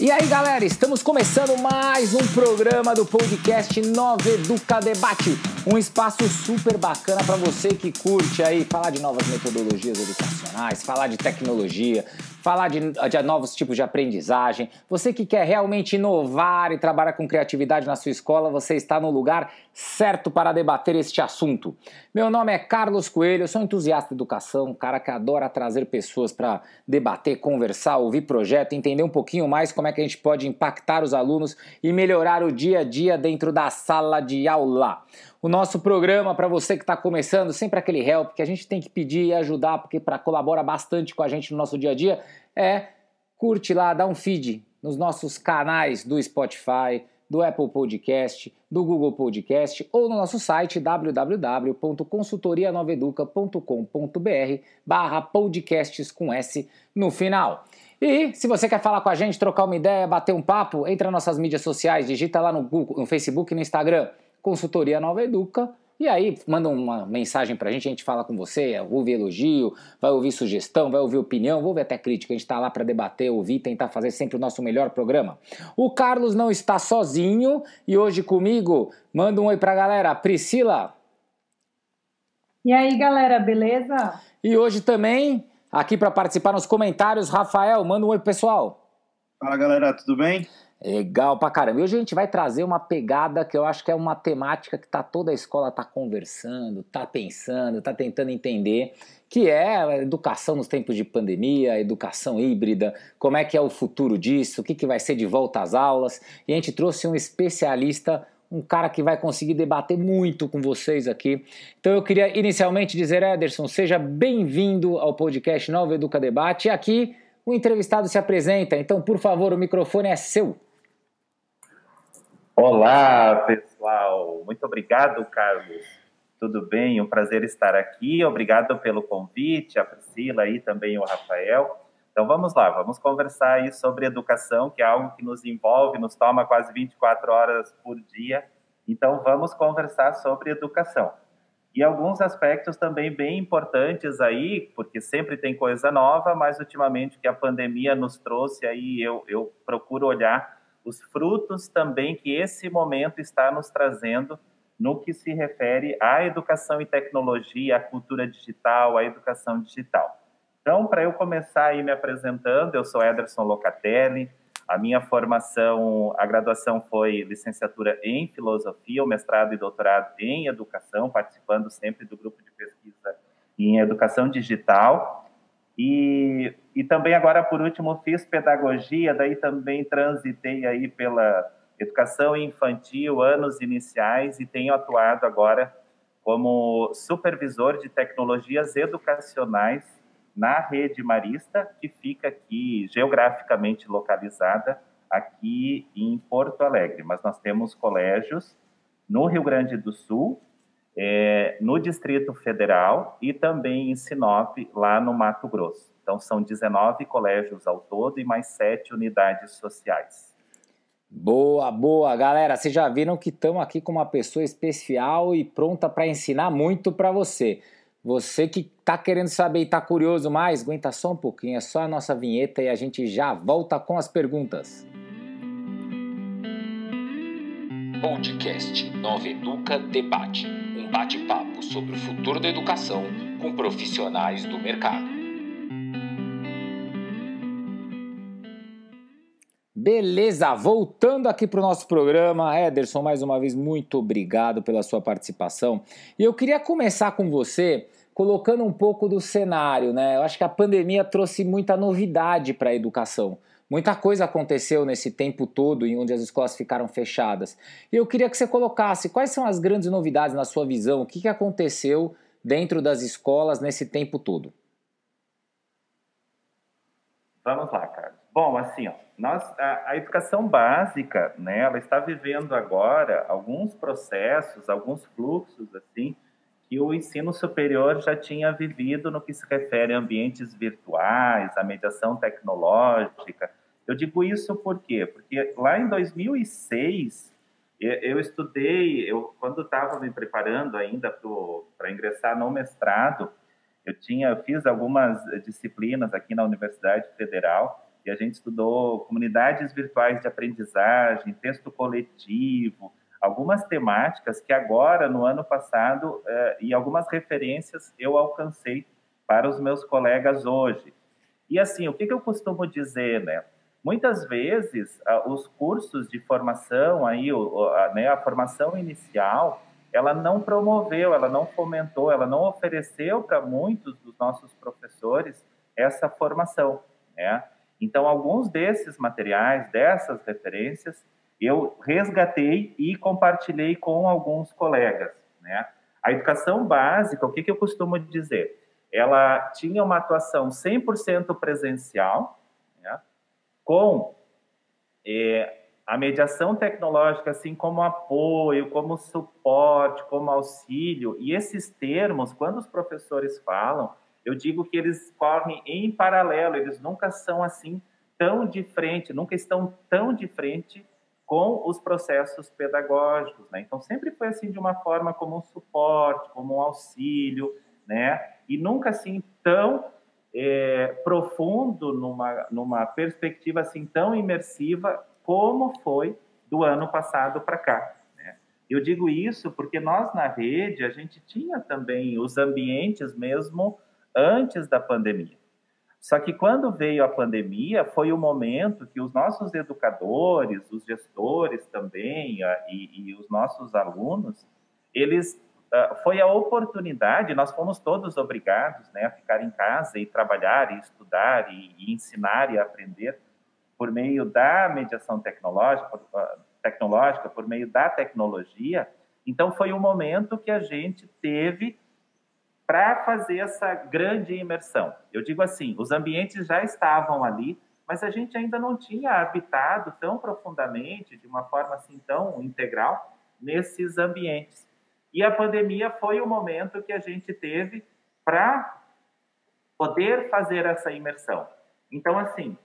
E aí, galera, estamos começando mais um programa do podcast Nova Educa Debate, um espaço super bacana para você que curte aí falar de novas metodologias educacionais, falar de tecnologia, falar de, de, novos tipos de aprendizagem. Você que quer realmente inovar e trabalhar com criatividade na sua escola, você está no lugar certo para debater este assunto. Meu nome é Carlos Coelho, eu sou entusiasta de educação, um cara que adora trazer pessoas para debater, conversar, ouvir projeto, entender um pouquinho mais como é que a gente pode impactar os alunos e melhorar o dia a dia dentro da sala de aula. O nosso programa, para você que está começando, sempre aquele help que a gente tem que pedir e ajudar, porque para colabora bastante com a gente no nosso dia a dia, é curte lá, dá um feed nos nossos canais do Spotify, do Apple Podcast, do Google Podcast ou no nosso site www.consultorianoveduca.com.br barra podcasts com S no final. E se você quer falar com a gente, trocar uma ideia, bater um papo, entra nas nossas mídias sociais, digita lá no, Google, no Facebook e no Instagram Consultoria Nova Educa. E aí, manda uma mensagem pra gente, a gente fala com você, ouve elogio, vai ouvir sugestão, vai ouvir opinião, vai ouvir até crítica. A gente tá lá para debater, ouvir, tentar fazer sempre o nosso melhor programa. O Carlos não está sozinho e hoje comigo, manda um oi pra galera. Priscila. E aí, galera, beleza? E hoje também, aqui para participar nos comentários, Rafael, manda um oi pessoal. Fala, galera, tudo bem? Legal pra caramba. E hoje a gente vai trazer uma pegada que eu acho que é uma temática que tá toda a escola tá conversando, tá pensando, tá tentando entender, que é a educação nos tempos de pandemia, a educação híbrida, como é que é o futuro disso, o que, que vai ser de volta às aulas. E a gente trouxe um especialista, um cara que vai conseguir debater muito com vocês aqui. Então eu queria inicialmente dizer, Ederson, seja bem-vindo ao podcast Nova Educa Debate. E aqui o entrevistado se apresenta, então por favor, o microfone é seu. Olá, pessoal. Muito obrigado, Carlos. Tudo bem? Um prazer estar aqui. Obrigado pelo convite, a Priscila e também o Rafael. Então vamos lá, vamos conversar aí sobre educação, que é algo que nos envolve, nos toma quase 24 horas por dia. Então vamos conversar sobre educação. E alguns aspectos também bem importantes aí, porque sempre tem coisa nova, mas ultimamente que a pandemia nos trouxe aí, eu, eu procuro olhar os frutos também que esse momento está nos trazendo no que se refere à educação e tecnologia, à cultura digital, à educação digital. Então, para eu começar aí me apresentando, eu sou Ederson Locatelli, a minha formação, a graduação foi licenciatura em filosofia, o mestrado e doutorado em educação, participando sempre do grupo de pesquisa em educação digital. E, e também agora, por último, fiz pedagogia, daí também transitei aí pela educação infantil, anos iniciais, e tenho atuado agora como supervisor de tecnologias educacionais na rede Marista, que fica aqui geograficamente localizada aqui em Porto Alegre. Mas nós temos colégios no Rio Grande do Sul, é, no Distrito Federal e também em Sinop, lá no Mato Grosso. Então, são 19 colégios ao todo e mais sete unidades sociais. Boa, boa. Galera, vocês já viram que estamos aqui com uma pessoa especial e pronta para ensinar muito para você. Você que está querendo saber e está curioso mais, aguenta só um pouquinho, é só a nossa vinheta e a gente já volta com as perguntas. Podcast Nova Educa Debate bate-papo sobre o futuro da educação com profissionais do mercado. Beleza, voltando aqui para o nosso programa, Ederson, mais uma vez, muito obrigado pela sua participação. E eu queria começar com você colocando um pouco do cenário, né? Eu acho que a pandemia trouxe muita novidade para a educação. Muita coisa aconteceu nesse tempo todo em onde as escolas ficaram fechadas. E eu queria que você colocasse quais são as grandes novidades na sua visão, o que, aconteceu dentro das escolas nesse tempo todo. Vamos lá, Carlos. Bom, assim, ó, nós, a, a, educação básica, né, ela está vivendo agora alguns processos, alguns fluxos, assim, que o ensino superior já tinha vivido no que se refere a ambientes virtuais, a mediação tecnológica. Eu digo isso por quê? Porque lá em 2006, eu estudei, eu, quando estava me preparando ainda para ingressar no mestrado, eu tinha fiz algumas disciplinas aqui na Universidade Federal. e a gente estudou comunidades virtuais de aprendizagem, texto coletivo, algumas temáticas que agora, no ano passado, eh, e algumas referências eu alcancei para os meus colegas hoje. E assim, o que, que eu costumo dizer, né? Muitas vezes, os cursos de formação, aí, a, né, a formação inicial, ela não promoveu, ela não fomentou, ela não ofereceu para muitos dos nossos professores essa formação, né? Então, alguns desses materiais, dessas referências, eu resgatei e compartilhei com alguns colegas. Né? A educação básica, o que, que eu costumo dizer? Ela tinha uma atuação 100% presencial? Com é, a mediação tecnológica, assim como apoio, como suporte, como auxílio. E esses termos, quando os professores falam, eu digo que eles correm em paralelo, eles nunca são assim tão de frente, nunca estão tão de frente com os processos pedagógicos, né? Então sempre foi assim de uma forma como um suporte, como um auxílio, né? E nunca assim tão é, profundo numa numa perspectiva assim tão imersiva como foi do ano passado para cá. Né? Eu digo isso porque nós na rede a gente tinha também os ambientes mesmo antes da pandemia. Só que quando veio a pandemia, foi o momento que os nossos educadores, os gestores também e, e os nossos alunos, eles uh, foi a oportunidade. Nós fomos todos obrigados, né, a ficar em casa e trabalhar e estudar e, e ensinar e aprender por meio da mediação tecnológica, tecnológica, por meio da tecnologia. Então foi o momento que a gente teve para fazer essa grande imersão. Eu digo assim, os ambientes já estavam ali, mas a gente ainda não tinha habitado tão profundamente, de uma forma assim tão integral, nesses ambientes. E a pandemia foi o momento que a gente teve para poder fazer essa imersão. Então, assim,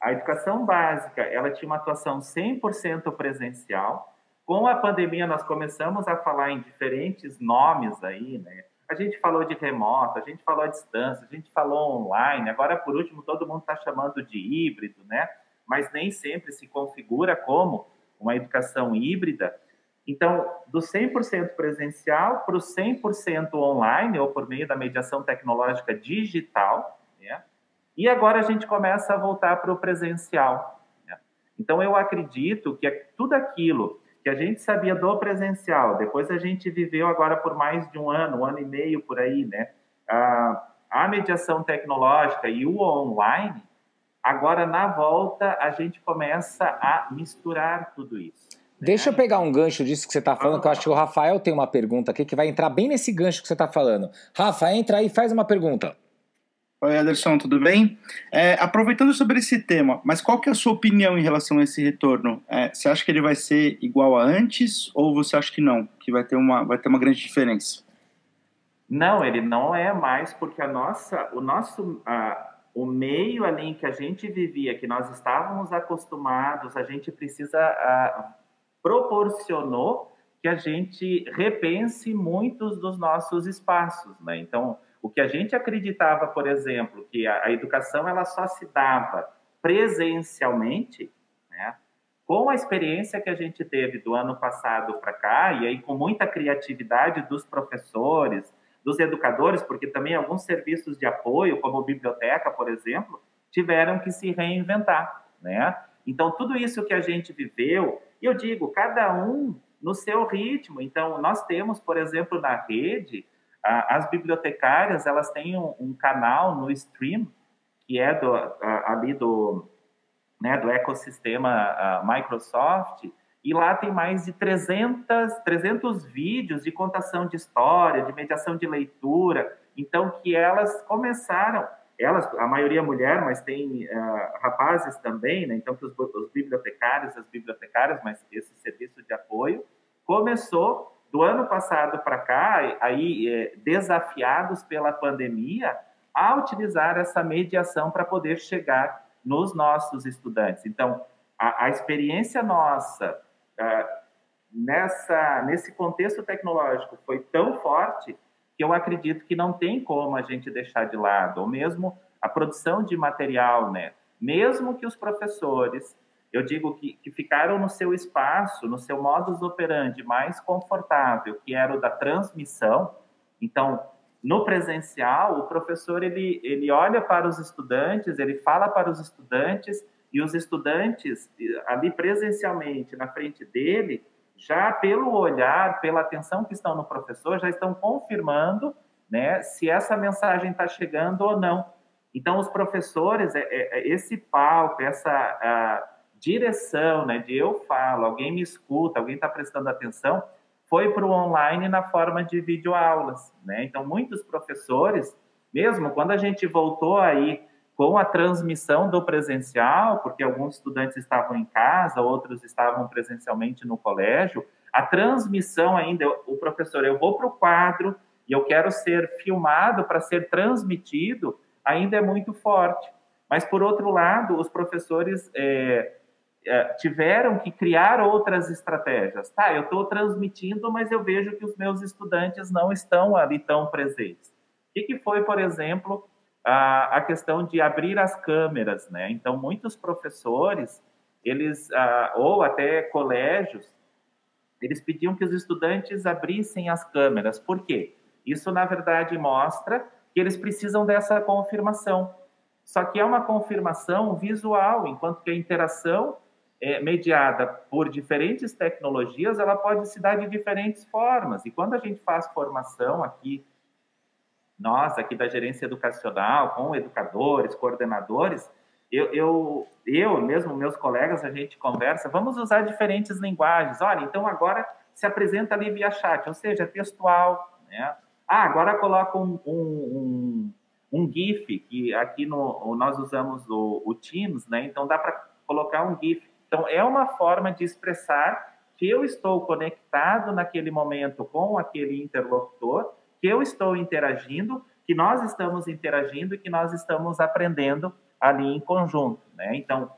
a educação básica, ela tinha uma atuação 100% presencial. Com a pandemia, nós começamos a falar em diferentes nomes aí, né? A gente falou de remoto, a gente falou à distância, a gente falou online, agora por último todo mundo está chamando de híbrido, né? Mas nem sempre se configura como uma educação híbrida. Então, do 100% presencial para o 100% online, ou por meio da mediação tecnológica digital, né? e agora a gente começa a voltar para o presencial. Né? Então, eu acredito que é tudo aquilo que a gente sabia do presencial, depois a gente viveu agora por mais de um ano, um ano e meio por aí, né? A, a mediação tecnológica e o online, agora na volta a gente começa a misturar tudo isso. Deixa eu pegar um gancho disso que você está falando, que eu acho que o Rafael tem uma pergunta aqui que vai entrar bem nesse gancho que você está falando. Rafa, entra aí e faz uma pergunta. Oi, Anderson, tudo bem? É, aproveitando sobre esse tema, mas qual que é a sua opinião em relação a esse retorno? É, você acha que ele vai ser igual a antes ou você acha que não, que vai ter uma, vai ter uma grande diferença? Não, ele não é mais porque a nossa, o nosso, o meio ali em que a gente vivia, que nós estávamos acostumados, a gente precisa proporcionou que a gente repense muitos dos nossos espaços, né? Então o que a gente acreditava, por exemplo, que a, educação ela só se dava presencialmente, né? com a experiência que a gente teve do ano passado para cá, e aí com muita criatividade dos professores, dos educadores, porque também alguns serviços de apoio, como biblioteca, por exemplo, tiveram que se reinventar, né? Então, tudo isso que a gente viveu, e eu digo, cada um no seu ritmo. Então, nós temos, por exemplo, na rede, as bibliotecárias, elas têm um, um canal no Stream, que é do, ali do, né, do ecossistema Microsoft, e lá tem mais de 300, 300 vídeos de contação de história, de mediação de leitura, então que elas começaram, elas, a maioria mulher, mas tem uh, rapazes também, né, então os, os bibliotecários, as bibliotecárias, mas esse serviço de apoio, começou do ano passado para cá, aí é, desafiados pela pandemia, a utilizar essa mediação para poder chegar nos nossos estudantes. Então, a, a experiência nossa nessa nesse contexto tecnológico foi tão forte que eu acredito que não tem como a gente deixar de lado, ou mesmo a produção de material, né? mesmo que os professores, eu digo que, que ficaram no seu espaço, no seu modus operandi mais confortável, que era o da transmissão. Então, no presencial, o professor ele, ele olha para os estudantes, ele fala para os estudantes e os estudantes ali presencialmente na frente dele, já pelo olhar, pela atenção que estão no professor, já estão confirmando, né, se essa mensagem está chegando ou não. Então, os professores, é, é, é esse palco, essa direção, né, de eu falo, alguém me escuta, alguém está prestando atenção, foi para o online na forma de videoaulas, né? Então, muitos professores, mesmo quando a gente voltou aí com a transmissão do presencial, porque alguns estudantes estavam em casa, outros estavam presencialmente no colégio, a transmissão ainda, o professor, eu vou para o quadro e eu quero ser filmado para ser transmitido, ainda é muito forte. Mas, por outro lado, os professores é, é, tiveram que criar outras estratégias. Tá, eu estou transmitindo, mas eu vejo que os meus estudantes não estão ali tão presentes. O que, que foi, por exemplo, a, questão de abrir as câmeras, né? Então, muitos professores, eles, ou até colégios, eles pediam que os estudantes abrissem as câmeras. Por quê? Isso, na verdade, mostra que eles precisam dessa confirmação. Só que é uma confirmação visual, enquanto que a interação é mediada por diferentes tecnologias, ela pode se dar de diferentes formas. E quando a gente faz formação aqui, nós aqui da gerência educacional, com educadores, coordenadores, eu, eu, eu mesmo, meus colegas, a gente conversa, vamos usar diferentes linguagens. Olha, então agora se apresenta ali via chat, ou seja, textual, né? Ah, agora coloca um, um, um, um GIF, que aqui no, nós usamos o, o Teams, né? Então dá para colocar um GIF. Então é uma forma de expressar que eu estou conectado naquele momento com aquele interlocutor, que eu estou interagindo, que nós estamos interagindo e que nós estamos aprendendo ali em conjunto, né? Então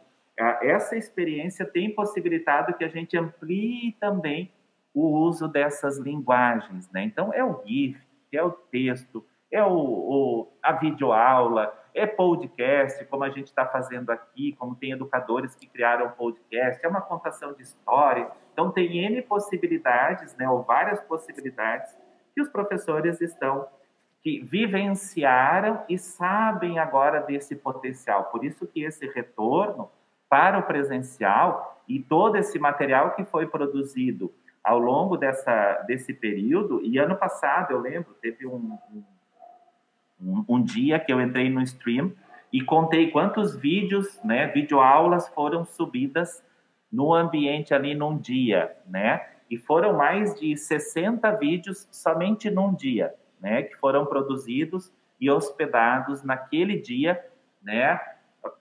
essa experiência tem possibilitado que a gente amplie também o uso dessas linguagens, né? Então é o GIF, é o texto, é o, o a videoaula, é podcast, como a gente está fazendo aqui, como tem educadores que criaram podcast, é uma contação de história. Então, tem N possibilidades, né, ou várias possibilidades, que os professores estão, que vivenciaram e sabem agora desse potencial. Por isso que esse retorno para o presencial e todo esse material que foi produzido ao longo dessa, desse período, e ano passado, eu lembro, teve um, um, um dia que eu entrei no stream e contei quantos vídeos, né, videoaulas foram subidas no ambiente ali num dia, né? E foram mais de 60 vídeos somente num dia, né, que foram produzidos e hospedados naquele dia, né,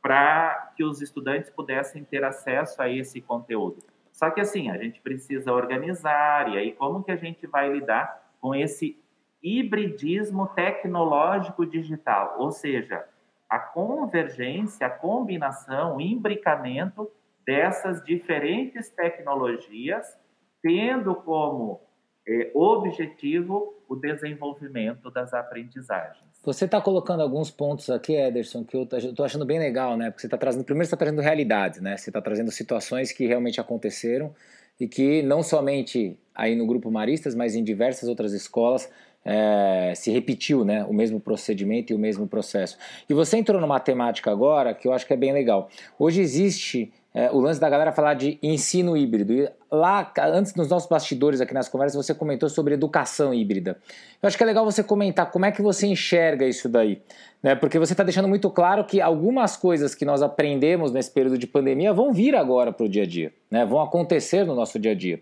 para que os estudantes pudessem ter acesso a esse conteúdo. Só que assim, a gente precisa organizar, e aí como que a gente vai lidar com esse hibridismo tecnológico digital? Ou seja, a convergência, a combinação, o imbricamento dessas diferentes tecnologias, tendo como é, objetivo o desenvolvimento das aprendizagens. Você está colocando alguns pontos aqui, Ederson, que eu estou achando bem legal, né? Porque você está trazendo, primeiro você está trazendo realidades, né? Você está trazendo situações que realmente aconteceram e que não somente aí no Grupo Maristas, mas em diversas outras escolas é, se repetiu, né? O mesmo procedimento e o mesmo processo. E você entrou numa temática agora que eu acho que é bem legal. Hoje existe é, o lance da galera falar de ensino híbrido. E lá, antes nos nossos bastidores aqui nas conversas, você comentou sobre educação híbrida. Eu acho que é legal você comentar como é que você enxerga isso daí. Né? Porque você está deixando muito claro que algumas coisas que nós aprendemos nesse período de pandemia vão vir agora para o dia a dia, né? vão acontecer no nosso dia a dia.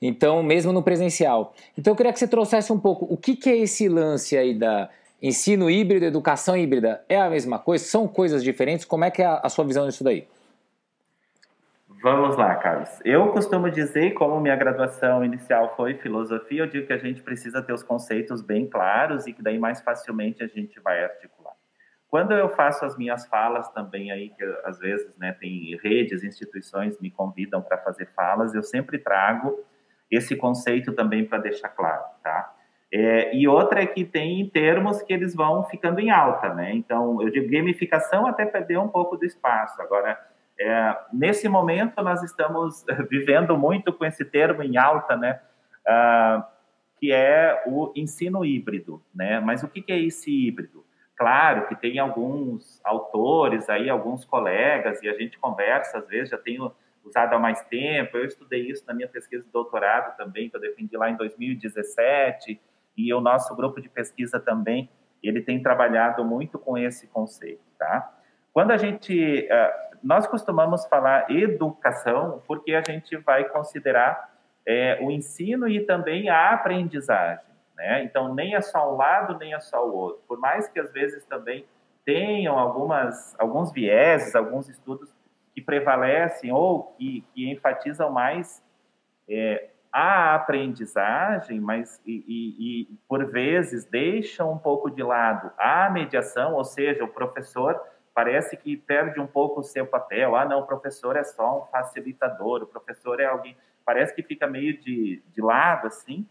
Então, mesmo no presencial. Então, eu queria que você trouxesse um pouco o que, que é esse lance aí da ensino híbrido, educação híbrida. É a mesma coisa? São coisas diferentes? Como é que é a, sua visão disso daí? Vamos lá, Carlos. Eu costumo dizer, como minha graduação inicial foi filosofia, eu digo que a gente precisa ter os conceitos bem claros e que daí mais facilmente a gente vai articular. Quando eu faço as minhas falas também aí, que às vezes né, tem redes, instituições me convidam para fazer falas, eu sempre trago esse conceito também para deixar claro, tá? É, e outra é que tem termos que eles vão ficando em alta, né? Então, eu digo gamificação até perdeu um pouco do espaço. Agora, é, nesse momento, nós estamos vivendo muito com esse termo em alta, né? Ah, que é o ensino híbrido, né? Mas o que, que é esse híbrido? Claro que tem alguns autores aí, alguns colegas, e a gente conversa, às vezes, já tenho usado há mais tempo. Eu estudei isso na minha pesquisa de doutorado também, que eu defendi lá em 2017, e o nosso grupo de pesquisa também, ele tem trabalhado muito com esse conceito, tá? Quando a gente, eh, nós costumamos falar educação, porque a gente vai considerar é, o ensino e também a aprendizagem. Né? Então, nem é só um lado, nem é só o outro. Por mais que às vezes também tenham algumas, alguns vieses, alguns estudos que prevalecem ou que, que enfatizam mais é, a aprendizagem, mas e, e, e, por vezes deixam um pouco de lado a mediação, ou seja, o professor parece que perde um pouco o seu papel. Ah, não, o professor é só um facilitador, o professor é alguém parece que fica meio de, de lado, assim.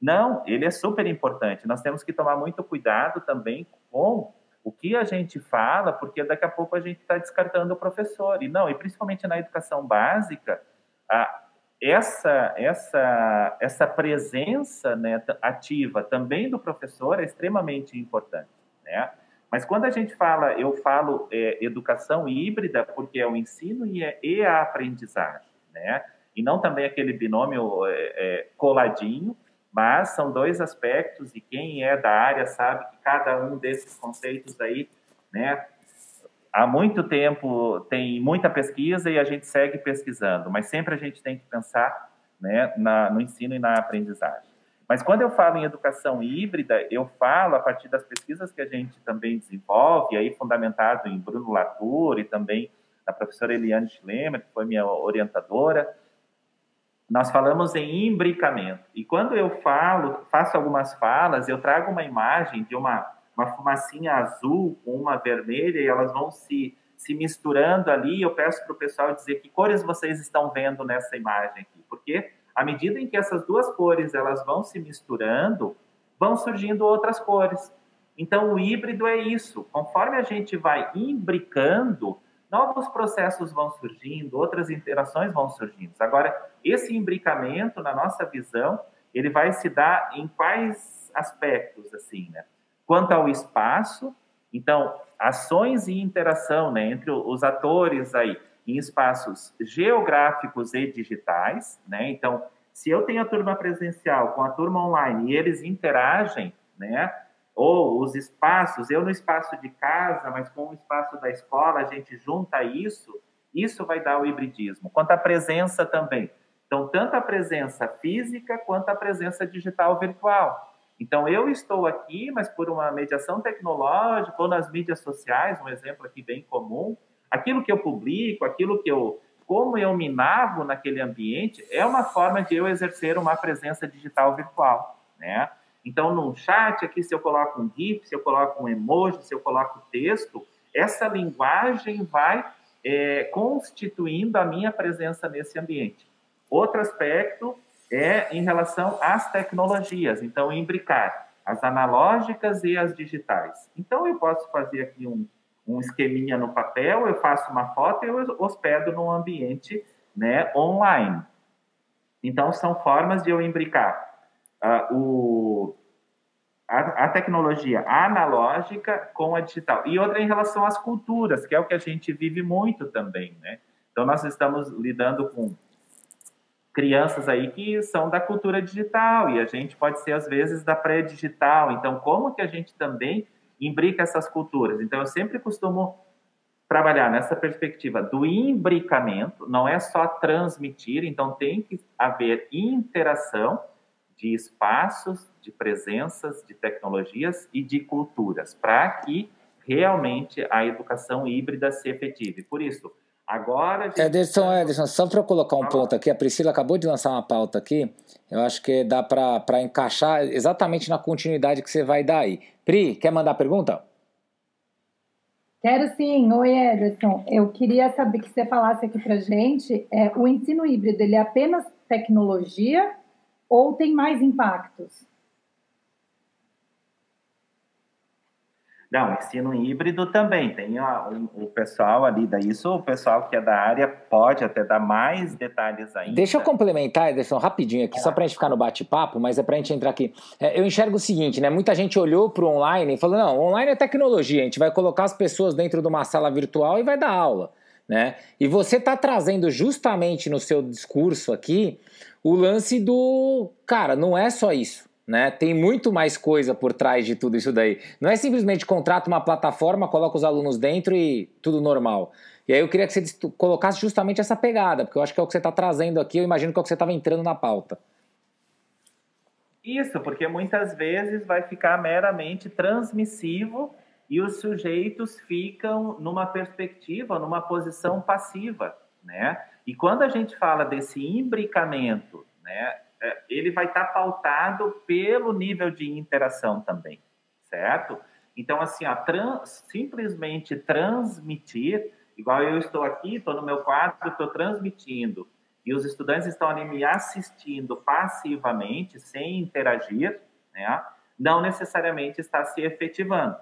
Não, ele é super importante. Nós temos que tomar muito cuidado também com o que a gente fala, porque daqui a pouco a gente está descartando o professor. E não, e principalmente na educação básica, a, essa, essa, essa presença né, ativa também do professor é extremamente importante. Né? Mas quando a gente fala, eu falo é, educação híbrida, porque é o ensino e, é, e a aprendizagem. Né? e não também aquele binômio é, é, coladinho, mas são dois aspectos e quem é da área sabe que cada um desses conceitos aí, né, há muito tempo tem muita pesquisa e a gente segue pesquisando, mas sempre a gente tem que pensar, né, na, no ensino e na aprendizagem. Mas quando eu falo em educação híbrida, eu falo a partir das pesquisas que a gente também desenvolve, aí fundamentado em Bruno Latour e também a professora Eliane Schlemmer, que foi minha orientadora, nós falamos em imbricamento. E quando eu falo, faço algumas falas, eu trago uma imagem de uma, uma fumacinha azul com uma vermelha e elas vão se, se misturando ali. Eu peço para o pessoal dizer que cores vocês estão vendo nessa imagem aqui. Porque à medida em que essas duas cores elas vão se misturando, vão surgindo outras cores. Então, o híbrido é isso. Conforme a gente vai imbricando, novos processos vão surgindo, outras interações vão surgindo. Agora, esse imbricamento, na nossa visão, ele vai se dar em quais aspectos, assim, né? Quanto ao espaço, então, ações e interação né, entre os atores aí em espaços geográficos e digitais, né? Então, se eu tenho a turma presencial com a turma online e eles interagem, né? ou os espaços, eu no espaço de casa, mas com o espaço da escola, a gente junta isso, isso vai dar o hibridismo. Quanto à presença também. Então, tanto a presença física quanto a presença digital virtual. Então, eu estou aqui, mas por uma mediação tecnológica ou nas mídias sociais, um exemplo aqui bem comum, aquilo que eu publico, aquilo que eu como eu me narro naquele ambiente é uma forma de eu exercer uma presença digital virtual, né? Então, no chat aqui, se eu coloco um GIF, se eu coloco um emoji, se eu coloco texto, essa linguagem vai é, constituindo a minha presença nesse ambiente. Outro aspecto é em relação às tecnologias. Então, imbricar as analógicas e as digitais. Então, eu posso fazer aqui um, um esqueminha no papel, eu faço uma foto e eu hospedo num ambiente né, online. Então, são formas de eu imbricar uh, o, a, a, tecnologia analógica com a digital. E outra em relação às culturas, que é o que a gente vive muito também, né? Então, nós estamos lidando com crianças aí que são da cultura digital e a gente pode ser, às vezes, da pré-digital. Então, como que a gente também imbrica essas culturas? Então, eu sempre costumo trabalhar nessa perspectiva do imbricamento, não é só transmitir, então tem que haver interação de espaços, de presenças, de tecnologias e de culturas, para que realmente a educação híbrida se efetive. Por isso, agora... Gente... Ederson, tá Ederson, só para eu colocar um ponto aqui, a Priscila acabou de lançar uma pauta aqui, eu acho que dá para encaixar exatamente na continuidade que você vai dar aí. Pri, quer mandar pergunta? Quero sim. Oi, Ederson. Eu queria saber que você falasse aqui para gente, é, o ensino híbrido, ele é apenas tecnologia ou tem mais impactos? Não, ensino híbrido também. Tem a, o, o, pessoal ali, daí isso o pessoal que é da área pode até dar mais detalhes ainda. Deixa eu complementar, Ederson, rapidinho aqui, é. só para a gente ficar no bate-papo, mas é para a gente entrar aqui. É, eu enxergo o seguinte, né? Muita gente olhou para o online e falou: não, online é tecnologia, a gente vai colocar as pessoas dentro de uma sala virtual e vai dar aula. Né? E você está trazendo justamente no seu discurso aqui o lance do. Cara, não é só isso. Né? Tem muito mais coisa por trás de tudo isso daí. Não é simplesmente contrata uma plataforma, coloca os alunos dentro e tudo normal. E aí eu queria que você colocasse justamente essa pegada, porque eu acho que é o que você está trazendo aqui, eu imagino que é o que você estava entrando na pauta. Isso, porque muitas vezes vai ficar meramente transmissivo e os sujeitos ficam numa perspectiva, numa posição passiva, né? E quando a gente fala desse imbricamento, né, ele vai estar pautado pelo nível de interação também, certo? Então, assim, a trans, simplesmente transmitir, igual eu estou aqui, estou no meu quarto, estou transmitindo, e os estudantes estão ali me assistindo passivamente, sem interagir, né? não necessariamente está se efetivando.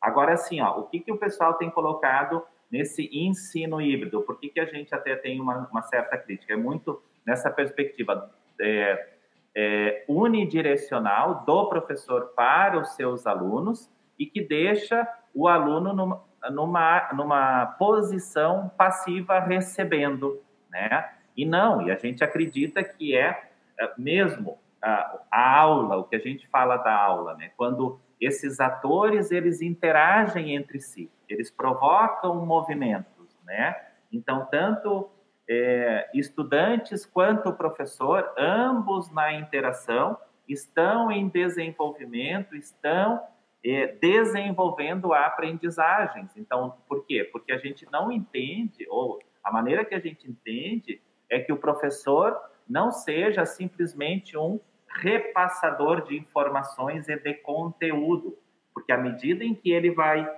Agora, assim, ó, o que, que o pessoal tem colocado nesse ensino híbrido? Por que, que a gente até tem uma, uma certa crítica? É muito nessa perspectiva é, é, unidirecional do professor para os seus alunos e que deixa o aluno numa, numa, numa posição passiva recebendo, né? E não, e a gente acredita que é, é mesmo a, a aula, o que a gente fala da aula, né? Quando esses atores eles interagem entre si, eles provocam movimentos, né? Então tanto é, estudantes quanto professor, ambos na interação, estão em desenvolvimento, estão é, desenvolvendo aprendizagens. Então, por quê? Porque a gente não entende, ou a maneira que a gente entende é que o professor não seja simplesmente um repassador de informações e de conteúdo, porque à medida em que ele vai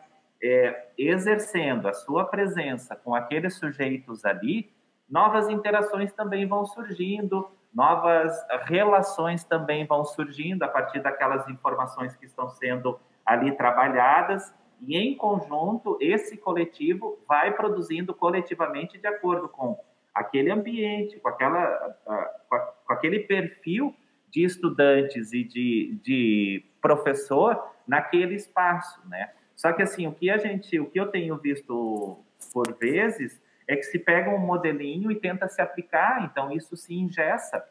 é, exercendo a sua presença com aqueles sujeitos ali, novas interações também vão surgindo, novas relações também vão surgindo a partir daquelas informações que estão sendo ali trabalhadas e em conjunto esse coletivo vai produzindo coletivamente de acordo com aquele ambiente, com aquela com aquele perfil de estudantes e de, de professor naquele espaço, né? Só que assim, o que a gente, o que eu tenho visto por vezes é que se pega um modelinho e tenta se aplicar, então isso se ingessa.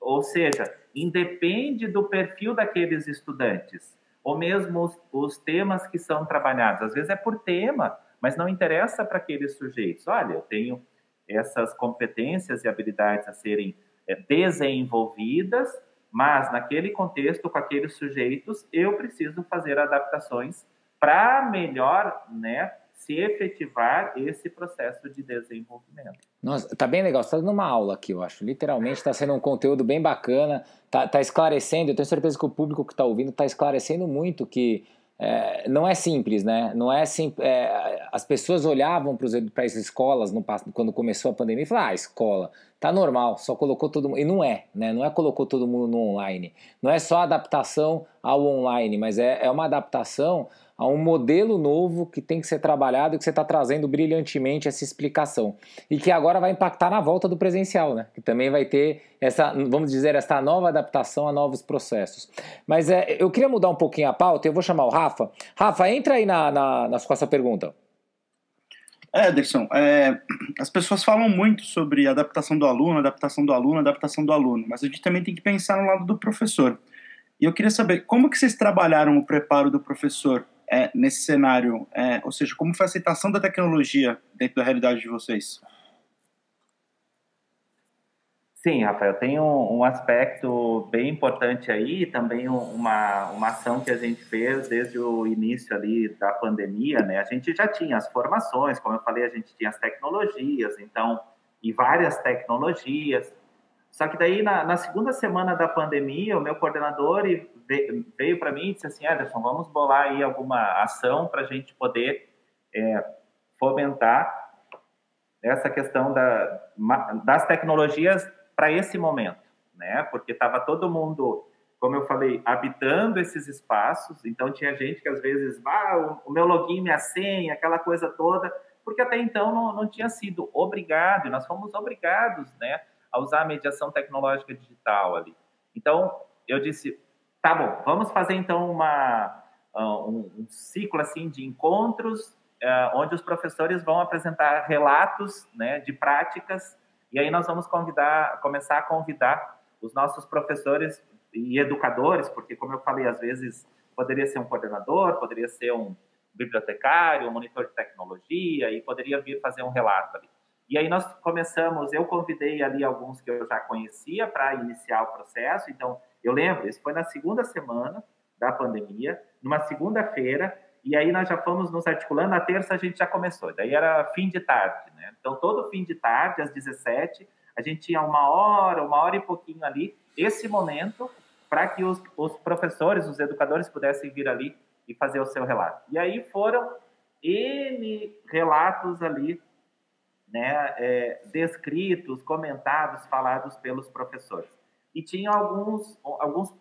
Ou seja, independe do perfil daqueles estudantes, ou mesmo os, os temas que são trabalhados. Às vezes é por tema, mas não interessa para aqueles sujeitos. Olha, eu tenho essas competências e habilidades a serem é, desenvolvidas, mas naquele contexto, com aqueles sujeitos, eu preciso fazer adaptações para melhor né, se efetivar esse processo de desenvolvimento. Nossa, tá bem legal. Você tá dando uma aula aqui, eu acho. Literalmente está sendo um conteúdo bem bacana. Tá, tá esclarecendo. Eu tenho certeza que o público que está ouvindo está esclarecendo muito que é, não é simples, né? Não é simples. É, as pessoas olhavam para as escolas no, quando começou a pandemia e falavam: ah, escola, tá normal, só colocou todo mundo. E não é, né? Não é colocou todo mundo no online. Não é só adaptação ao online, mas é, é uma adaptação a um modelo novo que tem que ser trabalhado e que você está trazendo brilhantemente essa explicação. E que agora vai impactar na volta do presencial, né? Que também vai ter essa, vamos dizer, essa nova adaptação a novos processos. Mas é, eu queria mudar um pouquinho a pauta, eu vou chamar o Rafa. Rafa, entra aí na, na, na, com essa pergunta. Ederson, é, as pessoas falam muito sobre adaptação do aluno, adaptação do aluno, adaptação do aluno, mas a gente também tem que pensar no lado do professor. E eu queria saber como que vocês trabalharam o preparo do professor é, nesse cenário? É, ou seja, como foi a aceitação da tecnologia dentro da realidade de vocês? Sim, Rafael, tem um, um aspecto bem importante aí, também uma, uma ação que a gente fez desde o início ali da pandemia, né? A gente já tinha as formações, como eu falei, a gente tinha as tecnologias, então, e várias tecnologias, só que daí, na, na, segunda semana da pandemia, o meu coordenador veio para mim e disse assim, Anderson, vamos bolar aí alguma ação para a gente poder é, fomentar essa questão da, das tecnologias para esse momento, né? Porque estava todo mundo como eu falei, habitando esses espaços. Então, tinha gente que às vezes, ah, o meu login, minha senha, aquela coisa toda, porque até então não, não tinha sido obrigado, e nós fomos obrigados né, a usar a mediação tecnológica digital ali. Então, eu disse, tá bom, vamos fazer então uma, ah, um, um ciclo assim de encontros, uh, onde os professores vão apresentar relatos né, de práticas, e aí nós vamos convidar, começar a convidar os nossos professores e educadores, porque, como eu falei, às vezes poderia ser um coordenador, poderia ser um bibliotecário, um monitor de tecnologia, e poderia vir fazer um relato ali. E aí nós começamos, eu convidei ali alguns que eu já conhecia para iniciar o processo, então eu lembro, isso foi na segunda semana da pandemia, numa segunda-feira, e aí nós já fomos nos articulando, na terça a gente já começou, daí era fim de tarde, né? Então todo fim de tarde, às 17, a gente tinha uma hora, uma hora e pouquinho ali, esse momento para que os, os professores, os educadores pudessem vir ali e fazer o seu relato. E aí foram N relatos ali, né, é, descritos, comentados, falados pelos professores. E tinha alguns, alguns uh,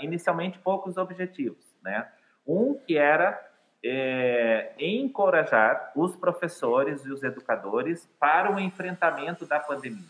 inicialmente poucos objetivos, né? Um que era é, encorajar os professores e os educadores para o enfrentamento da pandemia.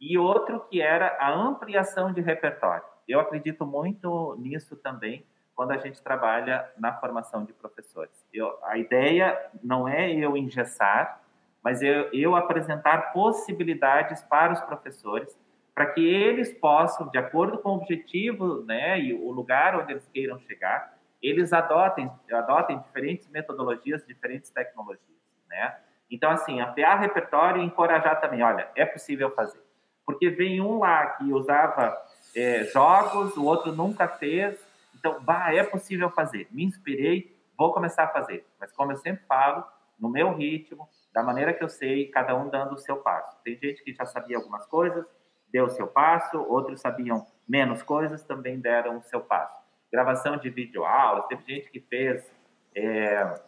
E outro que era a ampliação de repertório eu acredito muito nisso também quando a gente trabalha na formação de professores. Eu, a ideia não é eu engessar, mas eu, eu apresentar possibilidades para os professores para que eles possam, de acordo com o objetivo né, e o lugar onde eles queiram chegar, eles adotem, adotem diferentes metodologias, diferentes tecnologias. Né? Então, assim, ampliar repertório e encorajar também. Olha, é possível fazer. Porque vem um lá que usava é, jogos, o outro nunca fez. Então, bah, é possível fazer. Me inspirei, vou começar a fazer. Mas como eu sempre falo, no meu ritmo, da maneira que eu sei, cada um dando o seu passo. Tem gente que já sabia algumas coisas, deu seu passo, outros sabiam menos coisas, também deram o seu passo. Gravação de videoaulas, teve gente que fez é,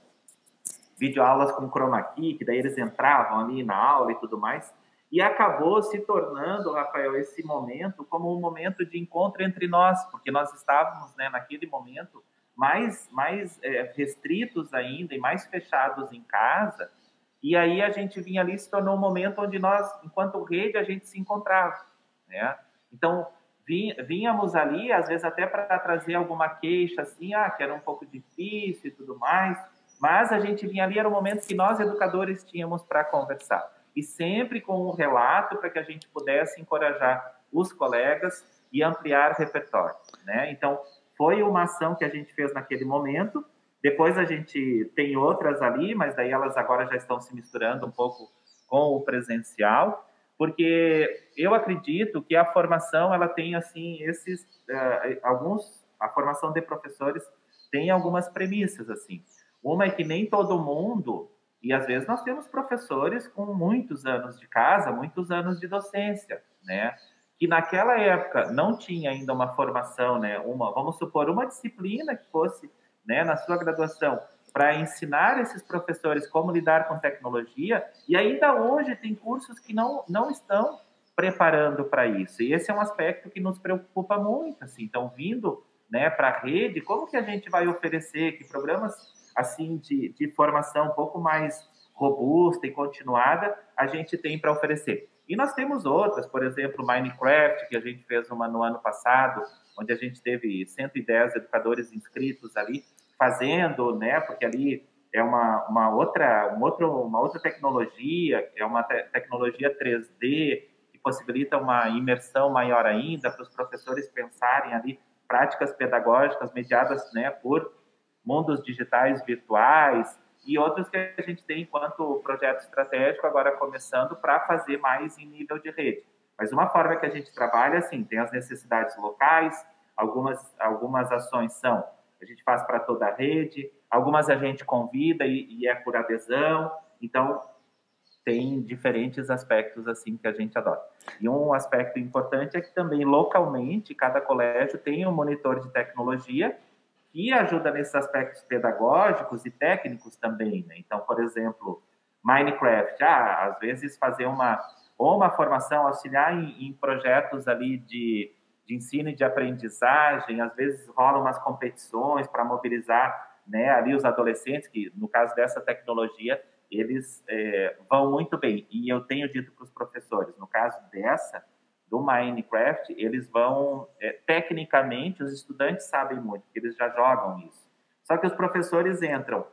videoaulas com chroma key, que daí eles entravam ali na aula e tudo mais. E acabou se tornando, Rafael, esse momento como um momento de encontro entre nós, porque nós estávamos, né, naquele momento, mais, mais é, restritos ainda e mais fechados em casa. E aí a gente vinha ali, se tornou um momento onde nós, enquanto rede, a gente se encontrava, né? Então, vínhamos ali, às vezes até para trazer alguma queixa, assim, ah, que era um pouco difícil e tudo mais, mas a gente vinha ali, era o momento que nós, educadores, tínhamos para conversar e sempre com um relato para que a gente pudesse encorajar os colegas e ampliar o repertório. Né? Então, foi uma ação que a gente fez naquele momento. Depois a gente tem outras ali, mas daí elas agora já estão se misturando um pouco com o presencial, porque eu acredito que a formação ela tem assim esses uh, alguns a formação de professores tem algumas premissas assim. Uma é que nem todo mundo e às vezes nós temos professores com muitos anos de casa, muitos anos de docência, né? Que naquela época não tinha ainda uma formação, né? Uma, vamos supor, uma disciplina que fosse, né, na sua graduação, para ensinar esses professores como lidar com tecnologia, e ainda hoje tem cursos que não, não estão preparando para isso. E esse é um aspecto que nos preocupa muito, assim. Então, vindo, né, para a rede, como que a gente vai oferecer que programas assim de, de formação um pouco mais robusta e continuada a gente tem para oferecer. E nós temos outras, por exemplo, Minecraft, que a gente fez uma no ano passado, onde a gente teve 110 educadores inscritos ali fazendo, né? Porque ali é uma, uma outra uma outra uma outra tecnologia, é uma te tecnologia 3D que possibilita uma imersão maior ainda para os professores pensarem ali práticas pedagógicas mediadas, né, por mundos digitais virtuais e outros que a gente tem enquanto projeto estratégico, agora começando para fazer mais em nível de rede. Mas uma forma que a gente trabalha, assim, tem as necessidades locais, algumas, algumas ações são, a gente faz para toda a rede, algumas a gente convida e, e é por adesão, então tem diferentes aspectos assim que a gente adota. E um aspecto importante é que também localmente cada colégio tem um monitor de tecnologia que ajuda nesses aspectos pedagógicos e técnicos também. Né? Então, por exemplo, Minecraft, ah, às vezes fazer uma ou uma formação auxiliar em, em projetos ali de, de ensino e de aprendizagem, às vezes rolam umas competições para mobilizar né, ali os adolescentes, que no caso dessa tecnologia, eles é, vão muito bem. E eu tenho dito para os professores, no caso dessa, do Minecraft, eles vão, é, tecnicamente, os estudantes sabem muito, porque eles já jogam isso. Só que os professores entram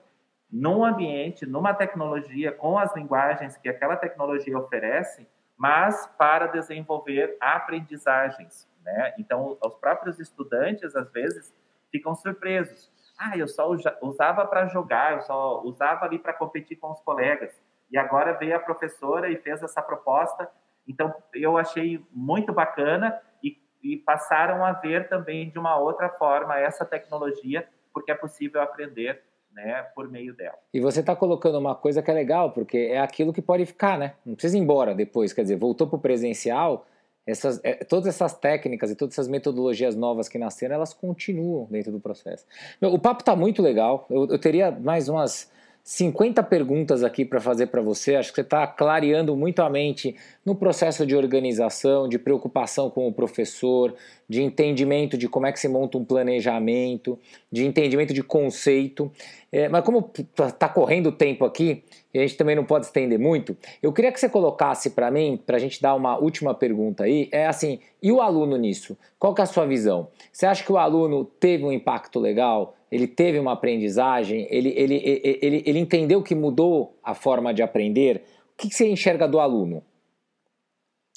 num ambiente, numa tecnologia, com as linguagens que aquela tecnologia oferece, mas para desenvolver aprendizagens. Né? Então, os próprios estudantes, às vezes, ficam surpresos. Ah, eu só usava para jogar, eu só usava ali para competir com os colegas. E agora veio a professora e fez essa proposta. Então, eu achei muito bacana e, e passaram a ver também de uma outra forma essa tecnologia, porque é possível aprender né, por meio dela. E você está colocando uma coisa que é legal, porque é aquilo que pode ficar, né? Não precisa ir embora depois, quer dizer, voltou para o presencial, essas, é, todas essas técnicas e todas essas metodologias novas que nasceram, elas continuam dentro do processo. Meu, o papo está muito legal. Eu, eu, teria mais umas 50 perguntas aqui para fazer para você. Acho que você está clareando muito a mente no processo de organização, de preocupação com o professor, de entendimento de como é que se monta um planejamento, de entendimento de conceito. É, mas como está correndo o tempo aqui, e a gente também não pode estender muito, eu queria que você colocasse para mim, para a gente dar uma última pergunta aí, é assim, e o aluno nisso? Qual que é a sua visão? Você acha que o aluno teve um impacto legal? ele teve uma aprendizagem, ele, ele, ele, ele, ele entendeu que mudou a forma de aprender. O que, você enxerga do aluno?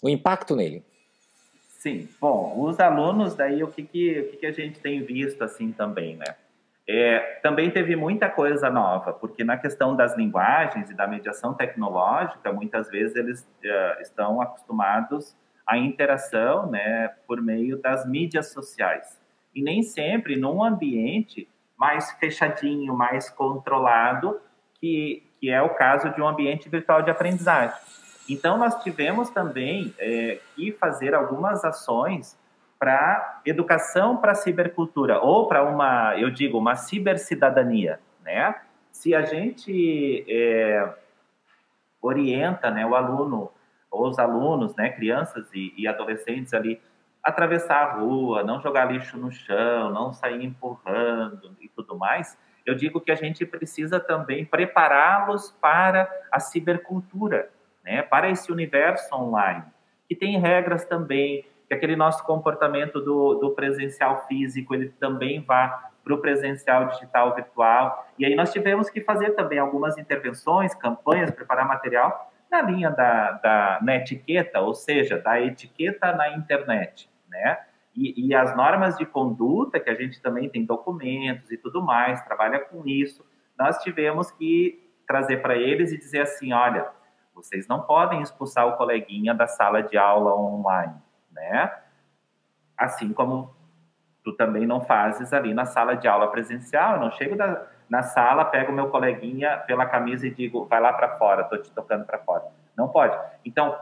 O impacto nele? Sim, bom, os alunos, daí o que, que, o que, que a gente tem visto assim também, né? É, também teve muita coisa nova, porque na questão das linguagens e da mediação tecnológica, muitas vezes eles uh, estão acostumados à interação né, por meio das mídias sociais. E nem sempre, num ambiente mais fechadinho, mais controlado, que, que é o caso de um ambiente virtual de aprendizagem. Então, nós tivemos também é, que fazer algumas ações para educação para cibercultura, ou para uma, eu digo, uma cibercidadania, né? Se a gente é, orienta né, o aluno, ou os alunos, né, crianças e, e adolescentes ali, atravessar a rua, não jogar lixo no chão, não sair empurrando e tudo mais, eu digo que a gente precisa também prepará-los para a cibercultura, né? para esse universo online, que tem regras também, que aquele nosso comportamento do, do presencial físico, ele também vá para o presencial digital virtual. E aí nós tivemos que fazer também algumas intervenções, campanhas, preparar material na linha da, da na etiqueta, ou seja, da etiqueta na internet, né? E, e, as normas de conduta, que a gente também tem documentos e tudo mais, trabalha com isso, nós tivemos que trazer para eles e dizer assim, olha, vocês não podem expulsar o coleguinha da sala de aula online, né? Assim como tu também não fazes ali na sala de aula presencial, eu não chego da, na sala, pego meu coleguinha pela camisa e digo, vai lá para fora, estou te tocando para fora. Não pode. Então,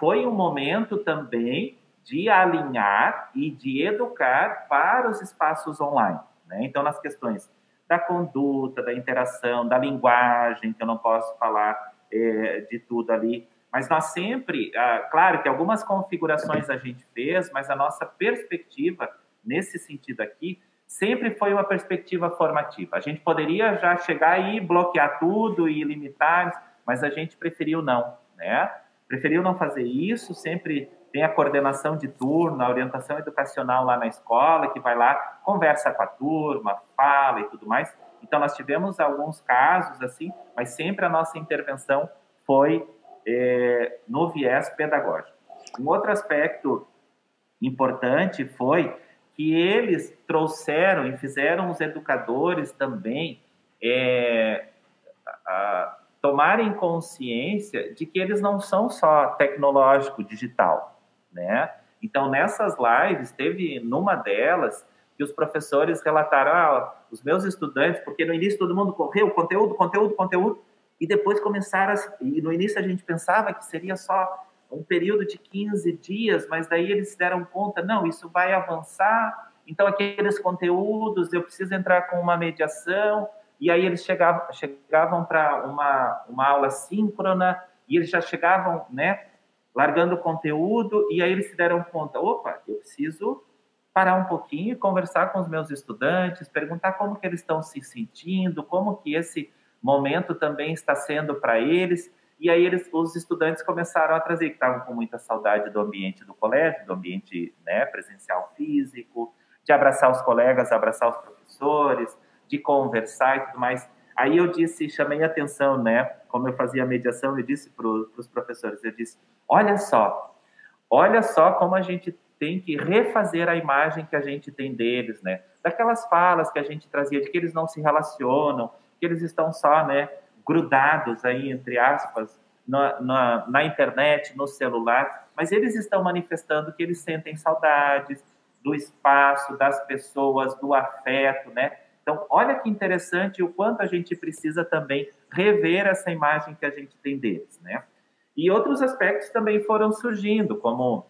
foi um momento também de alinhar e de educar para os espaços online. Né? Então, nas questões da conduta, da interação, da linguagem, que eu não posso falar é, de tudo ali, mas nós sempre, ah, claro que algumas configurações a gente fez, mas a nossa perspectiva nesse sentido aqui sempre foi uma perspectiva formativa. A gente poderia já chegar e bloquear tudo e limitar, mas a gente preferiu não, né? Preferiu não fazer isso, sempre tem a coordenação de turno, a orientação educacional lá na escola, que vai lá, conversa com a turma, fala e tudo mais. Então, nós tivemos alguns casos assim, mas sempre a nossa intervenção foi é, no viés pedagógico. Um outro aspecto importante foi que eles trouxeram e fizeram os educadores também é, a, tomarem consciência de que eles não são só tecnológico, digital, né? Então, nessas lives, teve numa delas que os professores relataram, ah, os meus estudantes, porque no início todo mundo correu, conteúdo, conteúdo, conteúdo, e depois começaram, a, e no início a gente pensava que seria só um período de 15 dias, mas daí eles se deram conta, não, isso vai avançar, então aqueles conteúdos, eu preciso entrar com uma mediação, e aí eles chegavam, chegavam para uma, uma aula síncrona, e eles já chegavam, né, largando o conteúdo, e aí eles se deram conta, opa, eu preciso parar um pouquinho e conversar com os meus estudantes, perguntar como que eles estão se sentindo, como que esse momento também está sendo para eles. E aí eles, os estudantes começaram a trazer que estavam com muita saudade do ambiente do colégio, do ambiente né, presencial físico, de abraçar os colegas, abraçar os professores, de conversar e tudo mais. Aí eu disse, chamei a atenção, né? Como eu fazia a mediação, eu disse para os professores, eu disse, olha só, olha só como a gente tem que refazer a imagem que a gente tem deles, né? Daquelas falas que a gente trazia de que eles não se relacionam, que eles estão só, né, grudados aí, entre aspas, na, na, na internet, no celular, mas eles estão manifestando que eles sentem saudades do espaço, das pessoas, do afeto, né? Então, olha que interessante o quanto a gente precisa também rever essa imagem que a gente tem deles, né? E outros aspectos também foram surgindo, como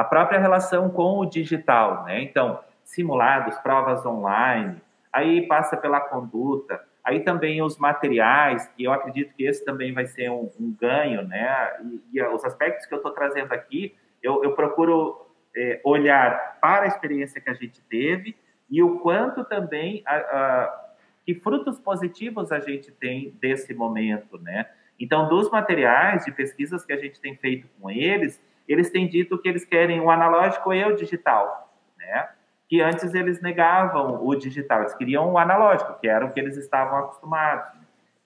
a própria relação com o digital, né? Então, simulados, provas online, aí passa pela conduta, aí também os materiais, que eu acredito que esse também vai ser um, um ganho, né? E, e, os aspectos que eu estou trazendo aqui, eu, eu procuro é, olhar para a experiência que a gente teve e o quanto também a, a, que frutos positivos a gente tem desse momento, né? Então, dos materiais de pesquisas que a gente tem feito com eles, eles têm dito que eles querem o analógico e o digital, né? que antes eles negavam o digital, eles queriam o analógico, que era o que eles estavam acostumados.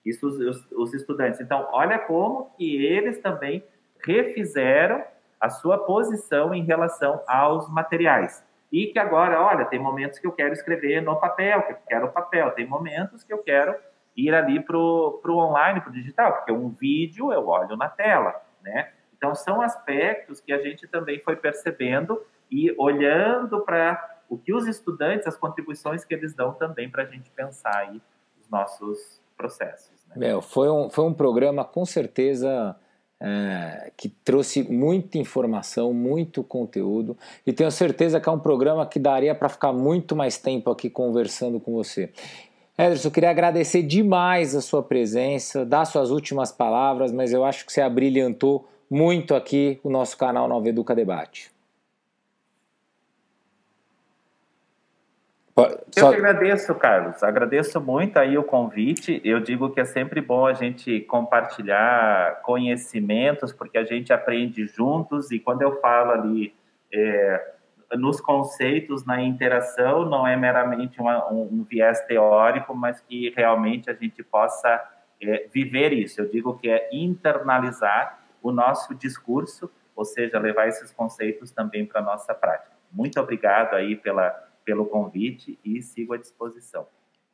Isso os, os estudantes. Então, olha como que eles também refizeram a sua posição em relação aos materiais. E que agora, olha, tem momentos que eu quero escrever no papel, que eu quero o papel, tem momentos que eu quero ir ali para o online, para o digital, porque um vídeo eu olho na tela, né? Então, são aspectos que a gente também foi percebendo e olhando para o que os estudantes, as contribuições que eles dão também para a gente pensar aí os nossos processos. Né? Meu, foi, um, foi um programa com certeza é, que trouxe muita informação, muito conteúdo e tenho certeza que é um programa que daria para ficar muito mais tempo aqui conversando com você. Ederson, eu queria agradecer demais a sua presença, dar suas últimas palavras, mas eu acho que você abrilhantou muito aqui o nosso canal Nova Educa Debate. Só... Eu que agradeço, Carlos. Agradeço muito aí o convite. Eu digo que é sempre bom a gente compartilhar conhecimentos, porque a gente aprende juntos. E quando eu falo ali é, nos conceitos, na interação, não é meramente uma, um, um, viés teórico, mas que realmente a gente possa é, viver isso. Eu digo que é internalizar o nosso discurso, ou seja, levar esses conceitos também para a nossa prática. Muito obrigado aí pela pelo convite e sigo à disposição.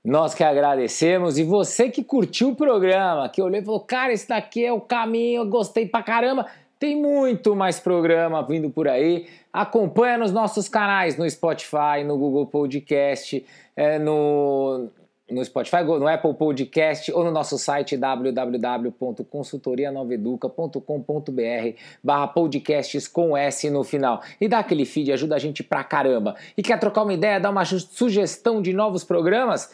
Nós que agradecemos e você que curtiu o programa, que olhou e falou: Cara, esse daqui é o caminho, eu gostei pra caramba. Tem muito mais programa vindo por aí. Acompanha nos nossos canais no Spotify, no Google Podcast, é, no, no Spotify, no Apple Podcast ou no nosso site www.consultorianoveduca.com.br barra podcasts com S no final. E dá aquele feed, ajuda a gente pra caramba. E quer trocar uma ideia, dar uma sugestão de novos programas?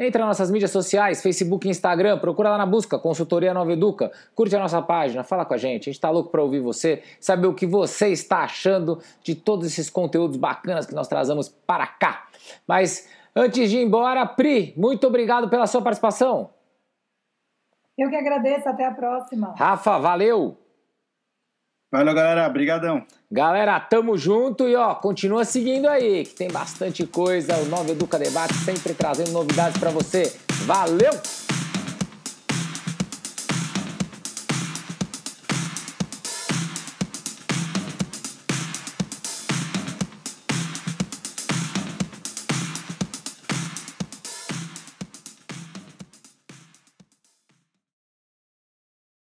Entra nas nossas mídias sociais, Facebook e Instagram, procura lá na busca Consultoria Nova Educa, curte a nossa página, fala com a gente, a gente tá louco para ouvir você, saber o que você está achando de todos esses conteúdos bacanas que nós trazemos para cá. Mas Antes de ir embora, Pri, muito obrigado pela sua participação. Eu que agradeço, até a próxima. Rafa, valeu. Valeu, galera. Obrigadão. Galera, tamo junto e ó, continua seguindo aí, que tem bastante coisa. O Nova Educa Debate sempre trazendo novidades para você. Valeu!